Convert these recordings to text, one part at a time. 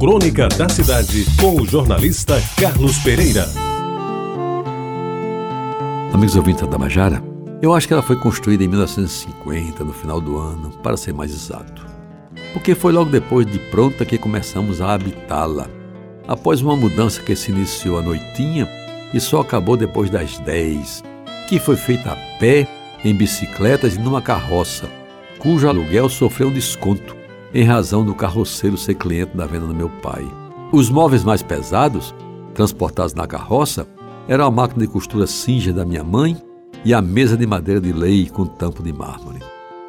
Crônica da Cidade, com o jornalista Carlos Pereira. Amigos ouvintes da Tabajara, eu acho que ela foi construída em 1950, no final do ano, para ser mais exato. Porque foi logo depois de pronta que começamos a habitá-la. Após uma mudança que se iniciou à noitinha e só acabou depois das 10, que foi feita a pé, em bicicletas e numa carroça, cujo aluguel sofreu um desconto em razão do carroceiro ser cliente da venda do meu pai. Os móveis mais pesados, transportados na carroça, eram a máquina de costura cinja da minha mãe e a mesa de madeira de lei com tampo de mármore.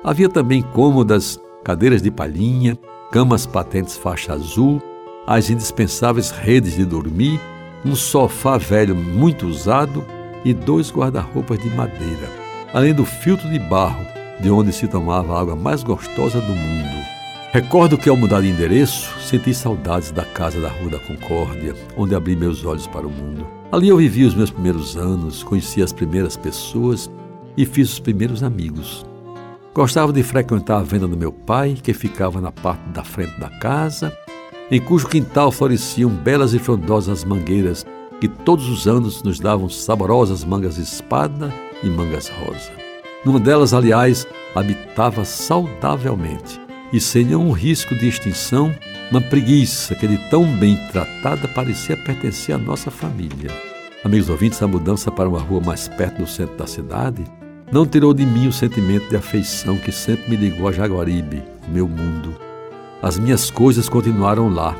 Havia também cômodas, cadeiras de palhinha, camas patentes faixa azul, as indispensáveis redes de dormir, um sofá velho muito usado e dois guarda-roupas de madeira, além do filtro de barro de onde se tomava a água mais gostosa do mundo. Recordo que ao mudar de endereço, senti saudades da casa da Rua da Concórdia, onde abri meus olhos para o mundo. Ali eu vivi os meus primeiros anos, conheci as primeiras pessoas e fiz os primeiros amigos. Gostava de frequentar a venda do meu pai, que ficava na parte da frente da casa, em cujo quintal floresciam belas e frondosas mangueiras que todos os anos nos davam saborosas mangas espada e mangas rosa. Numa delas, aliás, habitava saudavelmente e sem nenhum risco de extinção uma preguiça que de tão bem tratada parecia pertencer à nossa família. Amigos ouvintes, a mudança para uma rua mais perto do centro da cidade não tirou de mim o sentimento de afeição que sempre me ligou a Jaguaribe, o meu mundo. As minhas coisas continuaram lá.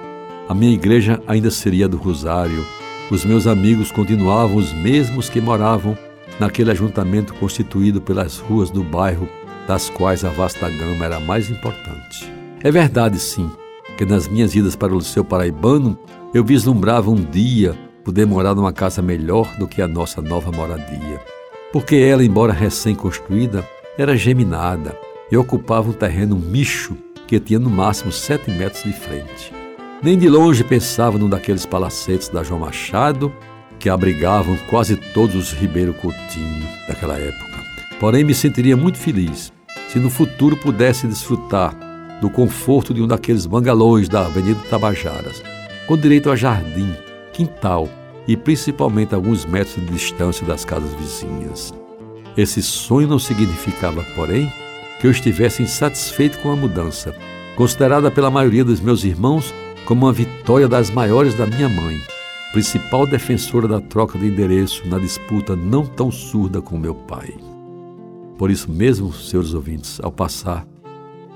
A minha igreja ainda seria do Rosário. Os meus amigos continuavam os mesmos que moravam naquele ajuntamento constituído pelas ruas do bairro, das quais a vasta gama era a mais importante. É verdade, sim, que nas minhas idas para o Liceu Paraibano eu vislumbrava um dia poder morar numa casa melhor do que a nossa nova moradia. Porque ela, embora recém-construída, era geminada e ocupava um terreno micho que tinha no máximo sete metros de frente. Nem de longe pensava num daqueles palacetes da João Machado que abrigavam quase todos os Ribeiro Coutinho daquela época. Porém, me sentiria muito feliz se no futuro pudesse desfrutar do conforto de um daqueles bangalôs da Avenida Tabajaras, com direito a jardim, quintal e principalmente alguns metros de distância das casas vizinhas. Esse sonho não significava, porém, que eu estivesse insatisfeito com a mudança, considerada pela maioria dos meus irmãos como uma vitória das maiores da minha mãe principal defensora da troca de endereço na disputa não tão surda com meu pai. Por isso mesmo, senhores ouvintes, ao passar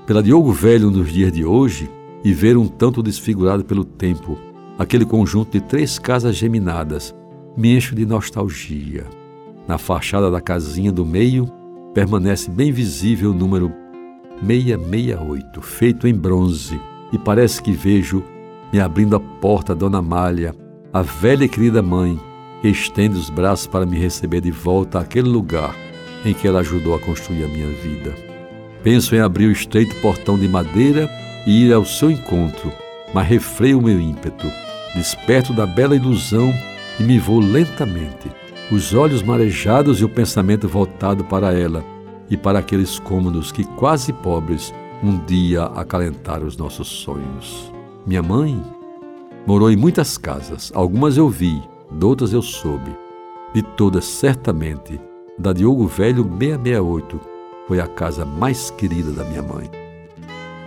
pela Diogo Velho nos dias de hoje e ver um tanto desfigurado pelo tempo aquele conjunto de três casas geminadas, me encho de nostalgia. Na fachada da casinha do meio permanece bem visível o número 668, feito em bronze, e parece que vejo me abrindo a porta Dona Malha a velha e querida mãe que estende os braços para me receber de volta àquele lugar em que ela ajudou a construir a minha vida. Penso em abrir o estreito portão de madeira e ir ao seu encontro, mas refreio o meu ímpeto, desperto da bela ilusão e me vou lentamente, os olhos marejados e o pensamento voltado para ela e para aqueles cômodos que, quase pobres, um dia acalentaram os nossos sonhos. Minha mãe Morou em muitas casas, algumas eu vi, outras eu soube. De todas, certamente, da Diogo Velho 668 foi a casa mais querida da minha mãe.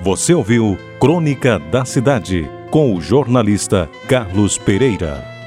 Você ouviu Crônica da Cidade com o jornalista Carlos Pereira.